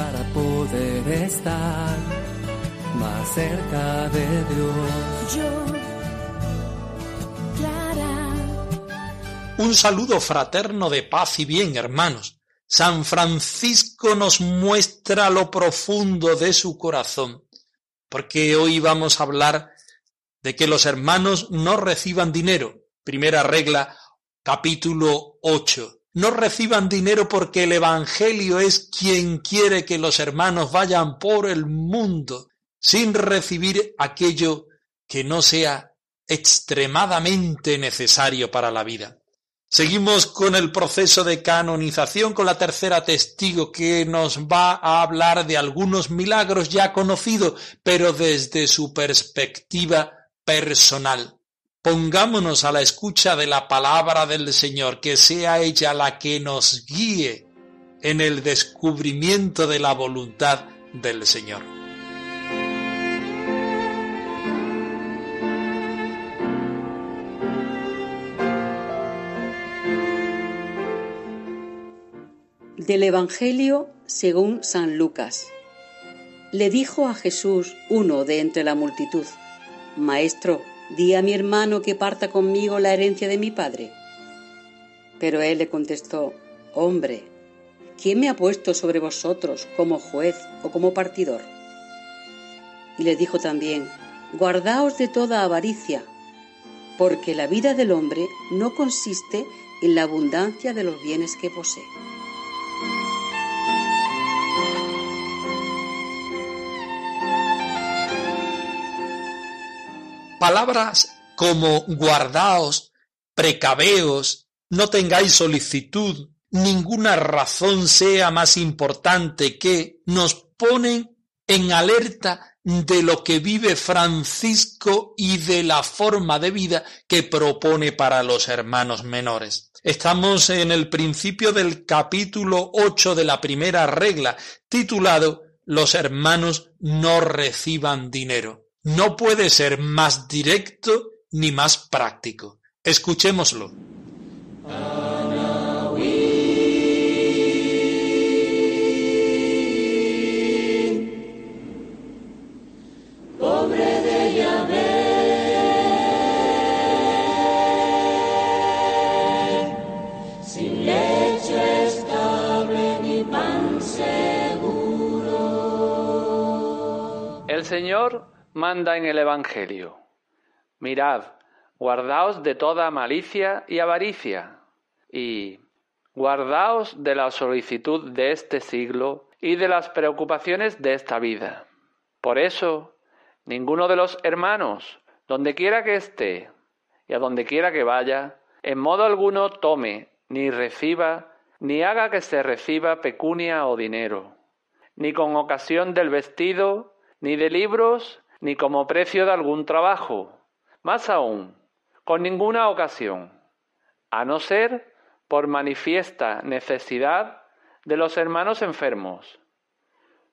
para poder estar más cerca de Dios. Yo, Clara, Un saludo fraterno de paz y bien, hermanos. San Francisco nos muestra lo profundo de su corazón, porque hoy vamos a hablar de que los hermanos no reciban dinero. Primera regla, capítulo 8. No reciban dinero porque el Evangelio es quien quiere que los hermanos vayan por el mundo sin recibir aquello que no sea extremadamente necesario para la vida. Seguimos con el proceso de canonización con la tercera testigo que nos va a hablar de algunos milagros ya conocidos, pero desde su perspectiva personal. Pongámonos a la escucha de la palabra del Señor, que sea ella la que nos guíe en el descubrimiento de la voluntad del Señor. Del Evangelio según San Lucas. Le dijo a Jesús uno de entre la multitud, Maestro, di a mi hermano que parta conmigo la herencia de mi padre. Pero él le contestó, Hombre, ¿quién me ha puesto sobre vosotros como juez o como partidor? Y le dijo también, Guardaos de toda avaricia, porque la vida del hombre no consiste en la abundancia de los bienes que posee. Palabras como guardaos, precaveos, no tengáis solicitud, ninguna razón sea más importante que nos ponen en alerta de lo que vive Francisco y de la forma de vida que propone para los hermanos menores. Estamos en el principio del capítulo 8 de la primera regla, titulado Los hermanos no reciban dinero. No puede ser más directo ni más práctico. Escuchémoslo. El Señor manda en el Evangelio, mirad, guardaos de toda malicia y avaricia, y guardaos de la solicitud de este siglo y de las preocupaciones de esta vida. Por eso, ninguno de los hermanos, donde quiera que esté y a donde quiera que vaya, en modo alguno tome, ni reciba, ni haga que se reciba pecunia o dinero, ni con ocasión del vestido, ni de libros, ni como precio de algún trabajo, más aún, con ninguna ocasión, a no ser por manifiesta necesidad de los hermanos enfermos,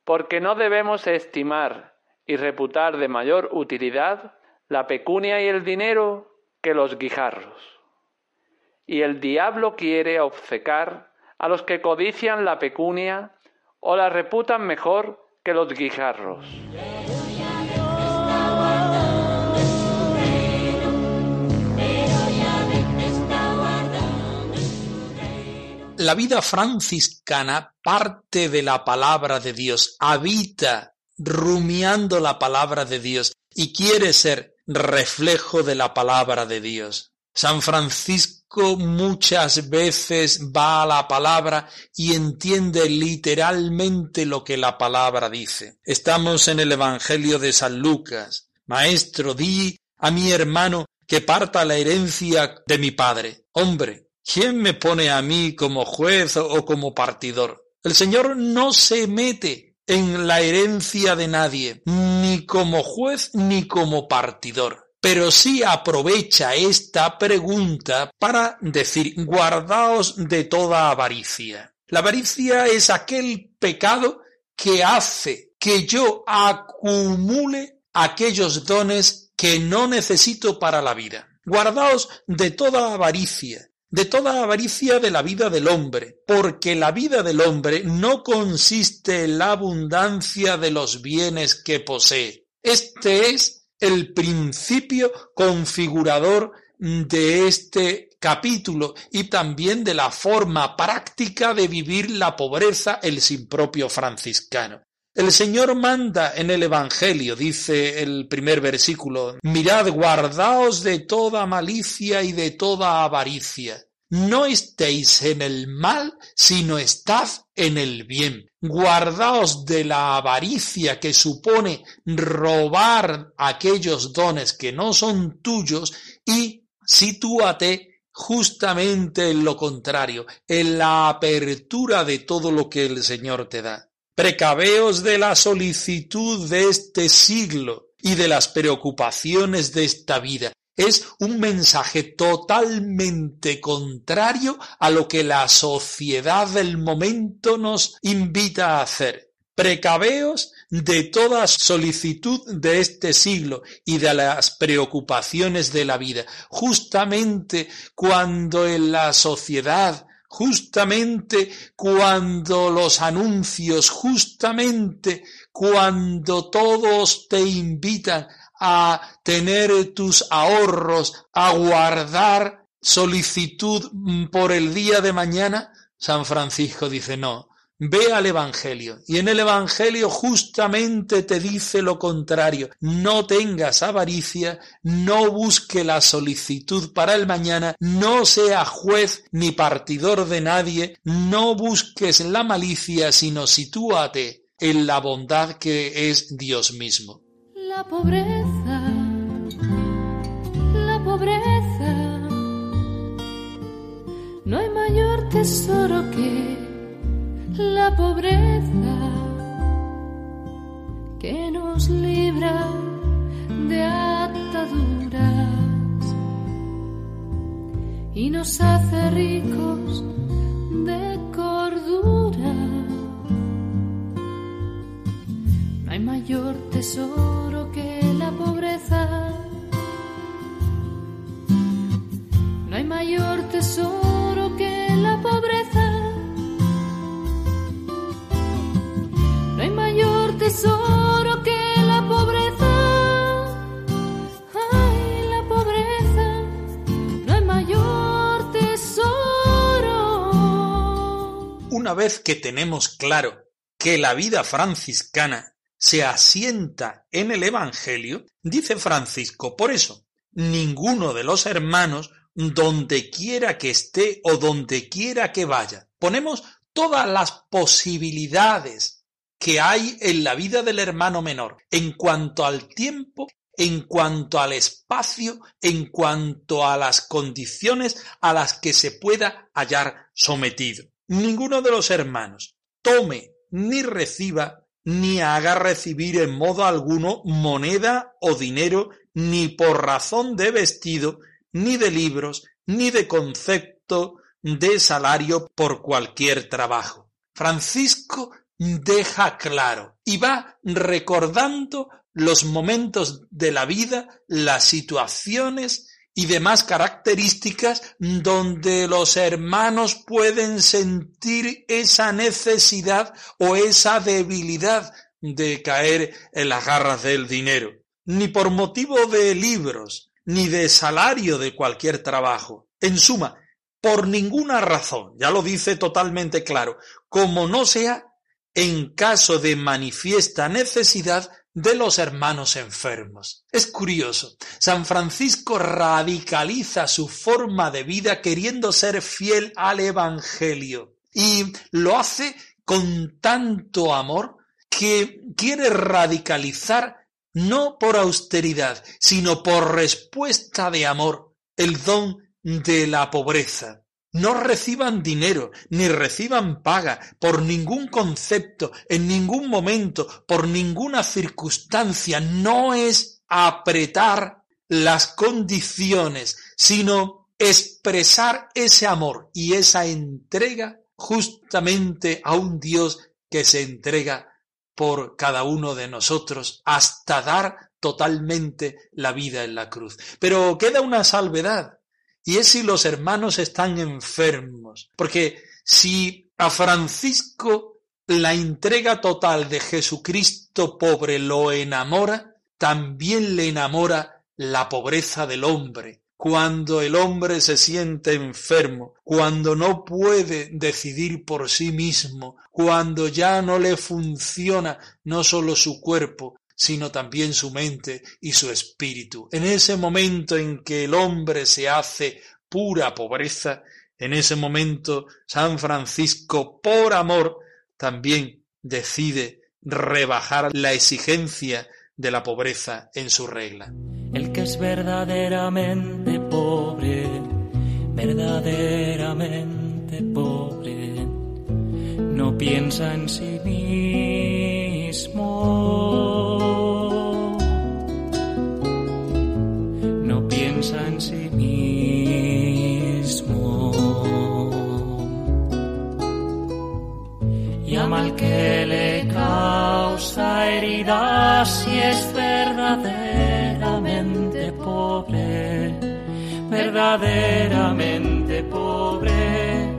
porque no debemos estimar y reputar de mayor utilidad la pecunia y el dinero que los guijarros. Y el diablo quiere obcecar a los que codician la pecunia o la reputan mejor que los guijarros. La vida franciscana parte de la palabra de Dios, habita rumiando la palabra de Dios y quiere ser reflejo de la palabra de Dios. San Francisco muchas veces va a la palabra y entiende literalmente lo que la palabra dice. Estamos en el Evangelio de San Lucas. Maestro, di a mi hermano que parta la herencia de mi padre. Hombre, ¿Quién me pone a mí como juez o como partidor? El Señor no se mete en la herencia de nadie, ni como juez ni como partidor pero sí aprovecha esta pregunta para decir guardaos de toda avaricia. La avaricia es aquel pecado que hace que yo acumule aquellos dones que no necesito para la vida. Guardaos de toda avaricia, de toda avaricia de la vida del hombre, porque la vida del hombre no consiste en la abundancia de los bienes que posee. Este es el principio configurador de este capítulo y también de la forma práctica de vivir la pobreza el sin propio franciscano. El Señor manda en el Evangelio, dice el primer versículo, mirad, guardaos de toda malicia y de toda avaricia. No estéis en el mal, sino estad en el bien. Guardaos de la avaricia que supone robar aquellos dones que no son tuyos y sitúate justamente en lo contrario, en la apertura de todo lo que el Señor te da. Precaveos de la solicitud de este siglo y de las preocupaciones de esta vida. Es un mensaje totalmente contrario a lo que la sociedad del momento nos invita a hacer. Precaveos de toda solicitud de este siglo y de las preocupaciones de la vida. Justamente cuando en la sociedad justamente cuando los anuncios, justamente cuando todos te invitan a tener tus ahorros, a guardar solicitud por el día de mañana, San Francisco dice no, Ve al Evangelio y en el Evangelio justamente te dice lo contrario. No tengas avaricia, no busque la solicitud para el mañana, no sea juez ni partidor de nadie, no busques la malicia, sino sitúate en la bondad que es Dios mismo. La pobreza, la pobreza, no hay mayor tesoro que la pobreza que nos libra de ataduras y nos hace ricos de cordura. No hay mayor tesoro que la pobreza. No hay mayor tesoro que la pobreza. La pobreza mayor tesoro. Una vez que tenemos claro que la vida franciscana se asienta en el Evangelio, dice Francisco, por eso, ninguno de los hermanos, donde quiera que esté o donde quiera que vaya, ponemos todas las posibilidades que hay en la vida del hermano menor, en cuanto al tiempo, en cuanto al espacio, en cuanto a las condiciones a las que se pueda hallar sometido. Ninguno de los hermanos tome ni reciba ni haga recibir en modo alguno moneda o dinero, ni por razón de vestido, ni de libros, ni de concepto de salario por cualquier trabajo. Francisco deja claro y va recordando los momentos de la vida, las situaciones y demás características donde los hermanos pueden sentir esa necesidad o esa debilidad de caer en las garras del dinero, ni por motivo de libros, ni de salario de cualquier trabajo. En suma, por ninguna razón, ya lo dice totalmente claro, como no sea en caso de manifiesta necesidad de los hermanos enfermos. Es curioso, San Francisco radicaliza su forma de vida queriendo ser fiel al Evangelio y lo hace con tanto amor que quiere radicalizar no por austeridad, sino por respuesta de amor el don de la pobreza. No reciban dinero, ni reciban paga por ningún concepto, en ningún momento, por ninguna circunstancia. No es apretar las condiciones, sino expresar ese amor y esa entrega justamente a un Dios que se entrega por cada uno de nosotros hasta dar totalmente la vida en la cruz. Pero queda una salvedad, y es si los hermanos están enfermos, porque si a Francisco la entrega total de Jesucristo pobre lo enamora, también le enamora la pobreza del hombre, cuando el hombre se siente enfermo, cuando no puede decidir por sí mismo, cuando ya no le funciona no solo su cuerpo, sino también su mente y su espíritu. En ese momento en que el hombre se hace pura pobreza, en ese momento San Francisco, por amor, también decide rebajar la exigencia de la pobreza en su regla. El que es verdaderamente pobre, verdaderamente pobre, no piensa en sí mismo. No piensa en sí mismo. Y mal que le causa heridas si es verdaderamente pobre, verdaderamente pobre,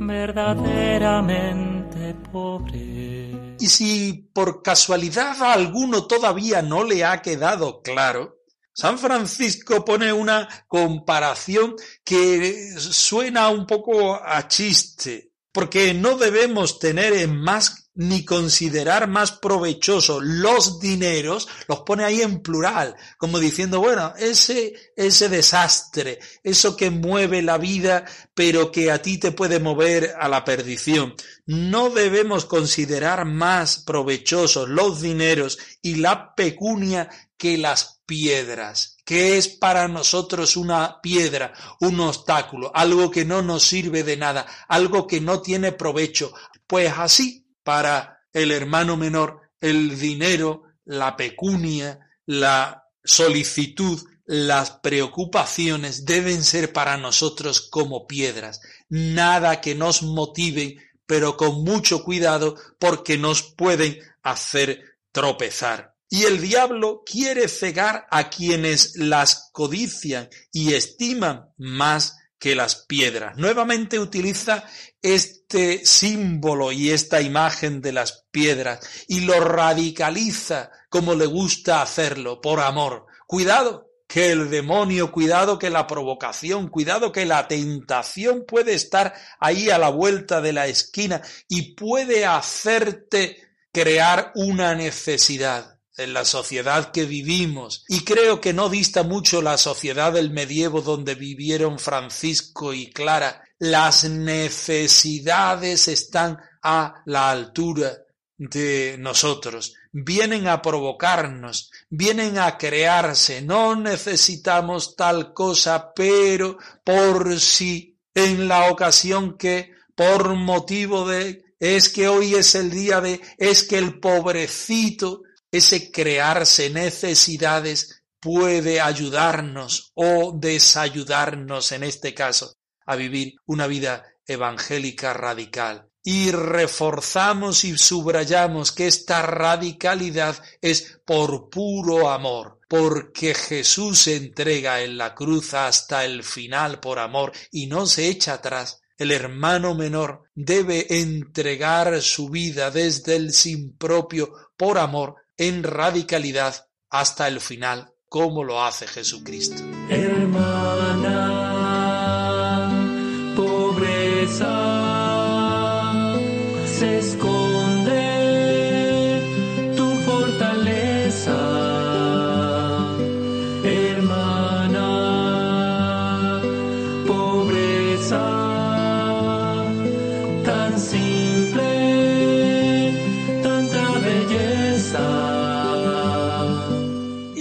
verdaderamente pobre. Y si por casualidad a alguno todavía no le ha quedado claro, San Francisco pone una comparación que suena un poco a chiste, porque no debemos tener en más ni considerar más provechoso los dineros, los pone ahí en plural, como diciendo, bueno, ese, ese desastre, eso que mueve la vida, pero que a ti te puede mover a la perdición. No debemos considerar más provechosos los dineros y la pecunia que las piedras, que es para nosotros una piedra, un obstáculo, algo que no nos sirve de nada, algo que no tiene provecho. Pues así para el hermano menor el dinero, la pecunia, la solicitud, las preocupaciones deben ser para nosotros como piedras, nada que nos motive, pero con mucho cuidado porque nos pueden hacer tropezar. Y el diablo quiere cegar a quienes las codician y estiman más que las piedras. Nuevamente utiliza este símbolo y esta imagen de las piedras y lo radicaliza como le gusta hacerlo, por amor. Cuidado, que el demonio, cuidado que la provocación, cuidado que la tentación puede estar ahí a la vuelta de la esquina y puede hacerte crear una necesidad en la sociedad que vivimos, y creo que no dista mucho la sociedad del medievo donde vivieron Francisco y Clara, las necesidades están a la altura de nosotros, vienen a provocarnos, vienen a crearse, no necesitamos tal cosa, pero por si en la ocasión que, por motivo de, es que hoy es el día de, es que el pobrecito ese crearse necesidades puede ayudarnos o desayudarnos en este caso a vivir una vida evangélica radical. Y reforzamos y subrayamos que esta radicalidad es por puro amor, porque Jesús se entrega en la cruz hasta el final por amor y no se echa atrás. El hermano menor debe entregar su vida desde el sin propio por amor en radicalidad hasta el final, como lo hace Jesucristo.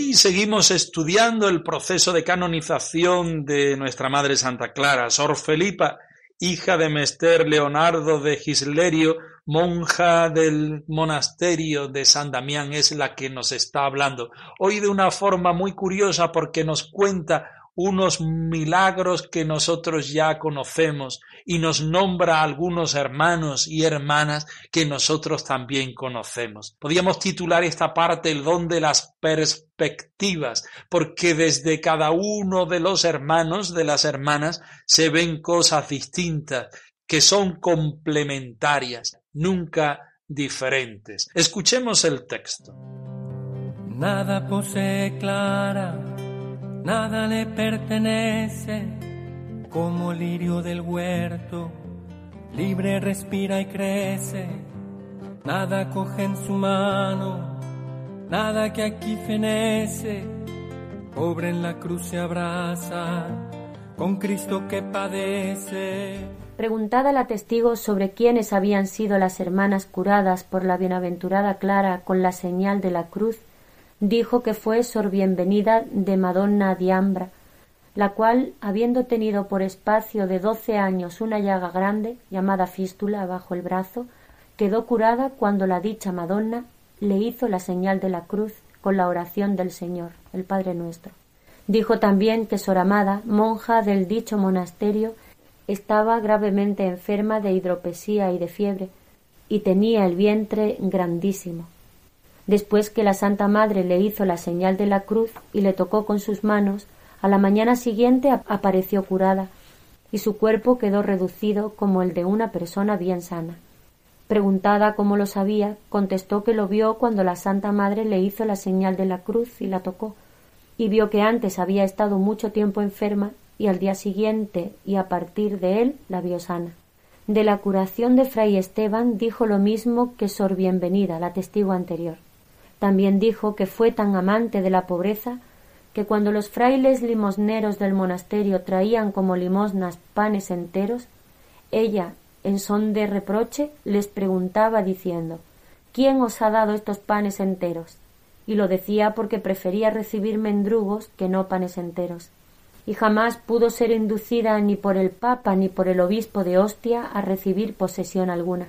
Y seguimos estudiando el proceso de canonización de nuestra Madre Santa Clara, Sor Felipa, hija de Mester Leonardo de Gislerio, monja del monasterio de San Damián, es la que nos está hablando. Hoy de una forma muy curiosa porque nos cuenta unos milagros que nosotros ya conocemos y nos nombra a algunos hermanos y hermanas que nosotros también conocemos. Podríamos titular esta parte el don de las perspectivas, porque desde cada uno de los hermanos, de las hermanas, se ven cosas distintas que son complementarias, nunca diferentes. Escuchemos el texto. Nada posee clara nada le pertenece, como lirio del huerto, libre respira y crece, nada coge en su mano, nada que aquí fenece, pobre en la cruz se abraza, con Cristo que padece. Preguntada la testigo sobre quiénes habían sido las hermanas curadas por la bienaventurada Clara con la señal de la cruz, dijo que fue Sor Bienvenida de Madonna Diambra, la cual, habiendo tenido por espacio de doce años una llaga grande, llamada fístula, bajo el brazo, quedó curada cuando la dicha Madonna le hizo la señal de la cruz con la oración del Señor, el Padre nuestro. Dijo también que Sor Amada, monja del dicho monasterio, estaba gravemente enferma de hidropesía y de fiebre, y tenía el vientre grandísimo Después que la Santa Madre le hizo la señal de la cruz y le tocó con sus manos, a la mañana siguiente apareció curada, y su cuerpo quedó reducido como el de una persona bien sana. Preguntada cómo lo sabía, contestó que lo vio cuando la Santa Madre le hizo la señal de la cruz y la tocó, y vio que antes había estado mucho tiempo enferma y al día siguiente y a partir de él la vio sana. De la curación de Fray Esteban dijo lo mismo que Sor Bienvenida, la testigo anterior. También dijo que fue tan amante de la pobreza que cuando los frailes limosneros del monasterio traían como limosnas panes enteros, ella, en son de reproche, les preguntaba diciendo ¿Quién os ha dado estos panes enteros? Y lo decía porque prefería recibir mendrugos que no panes enteros. Y jamás pudo ser inducida ni por el Papa ni por el obispo de Ostia a recibir posesión alguna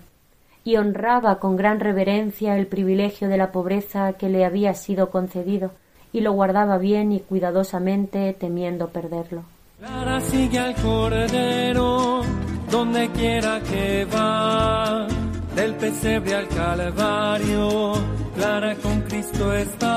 y honraba con gran reverencia el privilegio de la pobreza que le había sido concedido, y lo guardaba bien y cuidadosamente temiendo perderlo. Clara sigue al cordero donde quiera que va, del pesebre al calvario, Clara con Cristo está.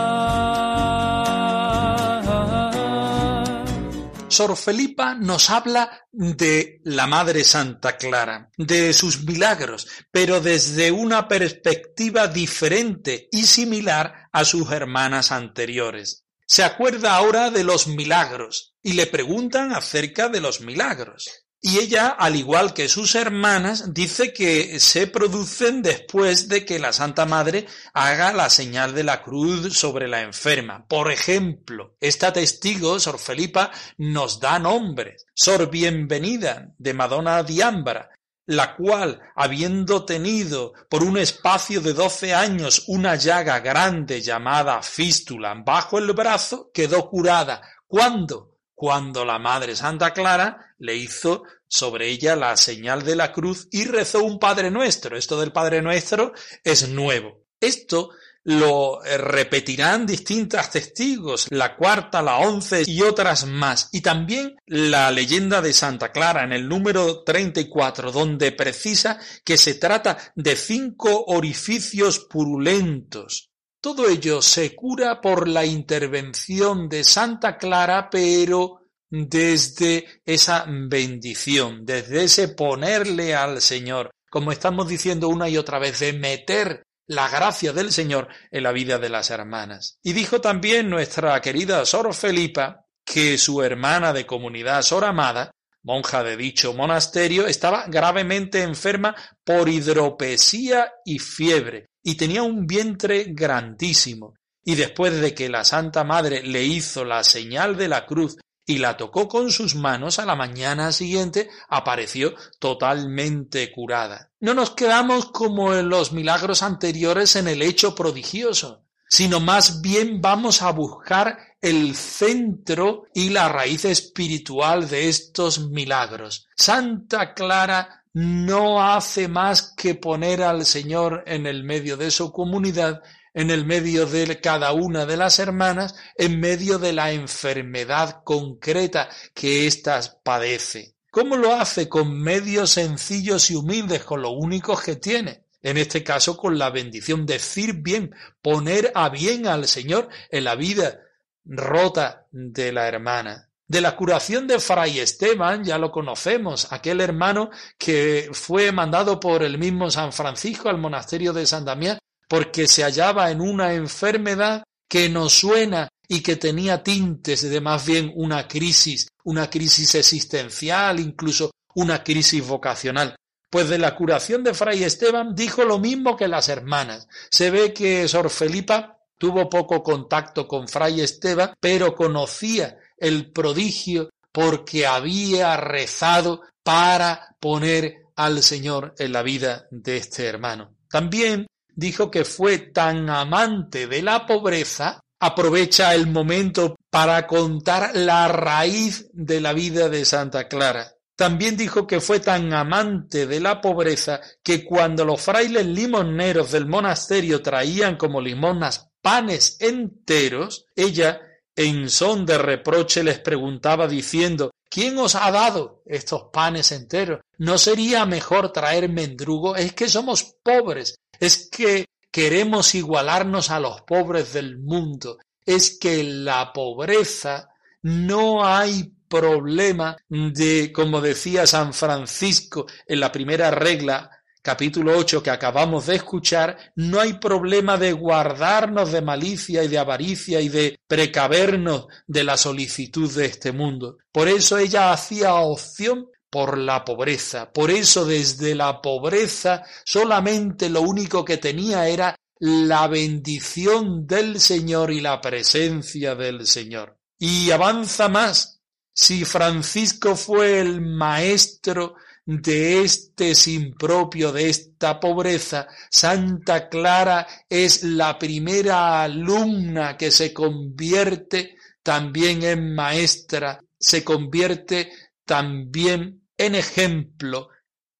Sor Felipa nos habla de la Madre Santa Clara, de sus milagros, pero desde una perspectiva diferente y similar a sus hermanas anteriores. Se acuerda ahora de los milagros y le preguntan acerca de los milagros. Y ella, al igual que sus hermanas, dice que se producen después de que la Santa Madre haga la señal de la cruz sobre la enferma. Por ejemplo, esta testigo, Sor Felipa, nos da nombres. Sor Bienvenida, de Madonna Diámbara, la cual, habiendo tenido por un espacio de doce años una llaga grande llamada fístula bajo el brazo, quedó curada. ¿Cuándo? Cuando la Madre Santa Clara le hizo sobre ella la señal de la cruz y rezó un Padre Nuestro. Esto del Padre Nuestro es nuevo. Esto lo eh, repetirán distintas testigos, la cuarta, la once y otras más. Y también la leyenda de Santa Clara en el número 34, donde precisa que se trata de cinco orificios purulentos todo ello se cura por la intervención de Santa Clara, pero desde esa bendición, desde ese ponerle al Señor, como estamos diciendo una y otra vez, de meter la gracia del Señor en la vida de las hermanas. Y dijo también nuestra querida Sor Felipa que su hermana de comunidad Sor Amada, monja de dicho monasterio, estaba gravemente enferma por hidropesía y fiebre, y tenía un vientre grandísimo. Y después de que la Santa Madre le hizo la señal de la cruz y la tocó con sus manos, a la mañana siguiente apareció totalmente curada. No nos quedamos como en los milagros anteriores en el hecho prodigioso, sino más bien vamos a buscar el centro y la raíz espiritual de estos milagros. Santa Clara no hace más que poner al Señor en el medio de su comunidad, en el medio de cada una de las hermanas, en medio de la enfermedad concreta que éstas padece. ¿Cómo lo hace? Con medios sencillos y humildes, con lo únicos que tiene. En este caso, con la bendición, decir bien, poner a bien al Señor en la vida rota de la hermana. De la curación de Fray Esteban ya lo conocemos, aquel hermano que fue mandado por el mismo San Francisco al monasterio de San Damián porque se hallaba en una enfermedad que nos suena y que tenía tintes de más bien una crisis, una crisis existencial, incluso una crisis vocacional. Pues de la curación de Fray Esteban dijo lo mismo que las hermanas. Se ve que Sor Felipa tuvo poco contacto con Fray Esteban, pero conocía el prodigio porque había rezado para poner al Señor en la vida de este hermano. También dijo que fue tan amante de la pobreza, aprovecha el momento para contar la raíz de la vida de Santa Clara. También dijo que fue tan amante de la pobreza que cuando los frailes limoneros del monasterio traían como limonas panes enteros, ella en son de reproche les preguntaba diciendo ¿Quién os ha dado estos panes enteros? ¿No sería mejor traer mendrugo? Es que somos pobres, es que queremos igualarnos a los pobres del mundo, es que en la pobreza no hay problema de, como decía San Francisco en la primera regla, capítulo 8 que acabamos de escuchar, no hay problema de guardarnos de malicia y de avaricia y de precavernos de la solicitud de este mundo. Por eso ella hacía opción por la pobreza. Por eso desde la pobreza solamente lo único que tenía era la bendición del Señor y la presencia del Señor. Y avanza más si Francisco fue el maestro de este sin propio, de esta pobreza, Santa Clara es la primera alumna que se convierte también en maestra, se convierte también en ejemplo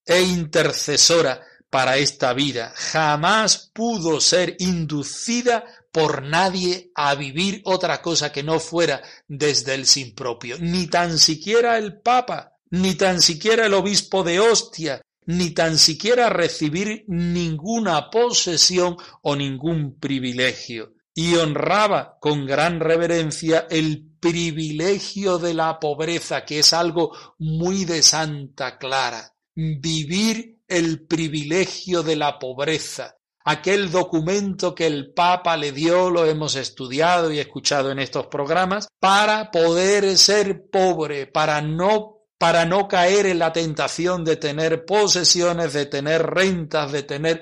e intercesora para esta vida. Jamás pudo ser inducida por nadie a vivir otra cosa que no fuera desde el sin propio, ni tan siquiera el Papa, ni tan siquiera el obispo de Ostia, ni tan siquiera recibir ninguna posesión o ningún privilegio, y honraba con gran reverencia el privilegio de la pobreza, que es algo muy de Santa Clara, vivir el privilegio de la pobreza, aquel documento que el Papa le dio, lo hemos estudiado y escuchado en estos programas, para poder ser pobre, para no para no caer en la tentación de tener posesiones, de tener rentas, de tener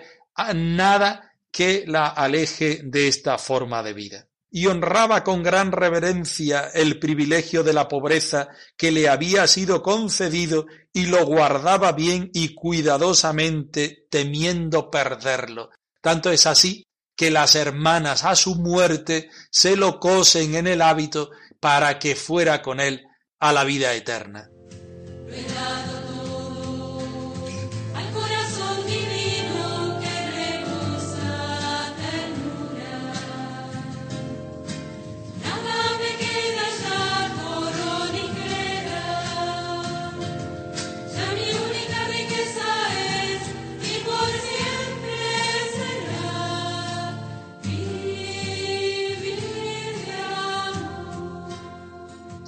nada que la aleje de esta forma de vida. Y honraba con gran reverencia el privilegio de la pobreza que le había sido concedido y lo guardaba bien y cuidadosamente temiendo perderlo, tanto es así que las hermanas a su muerte se lo cosen en el hábito para que fuera con él a la vida eterna. Without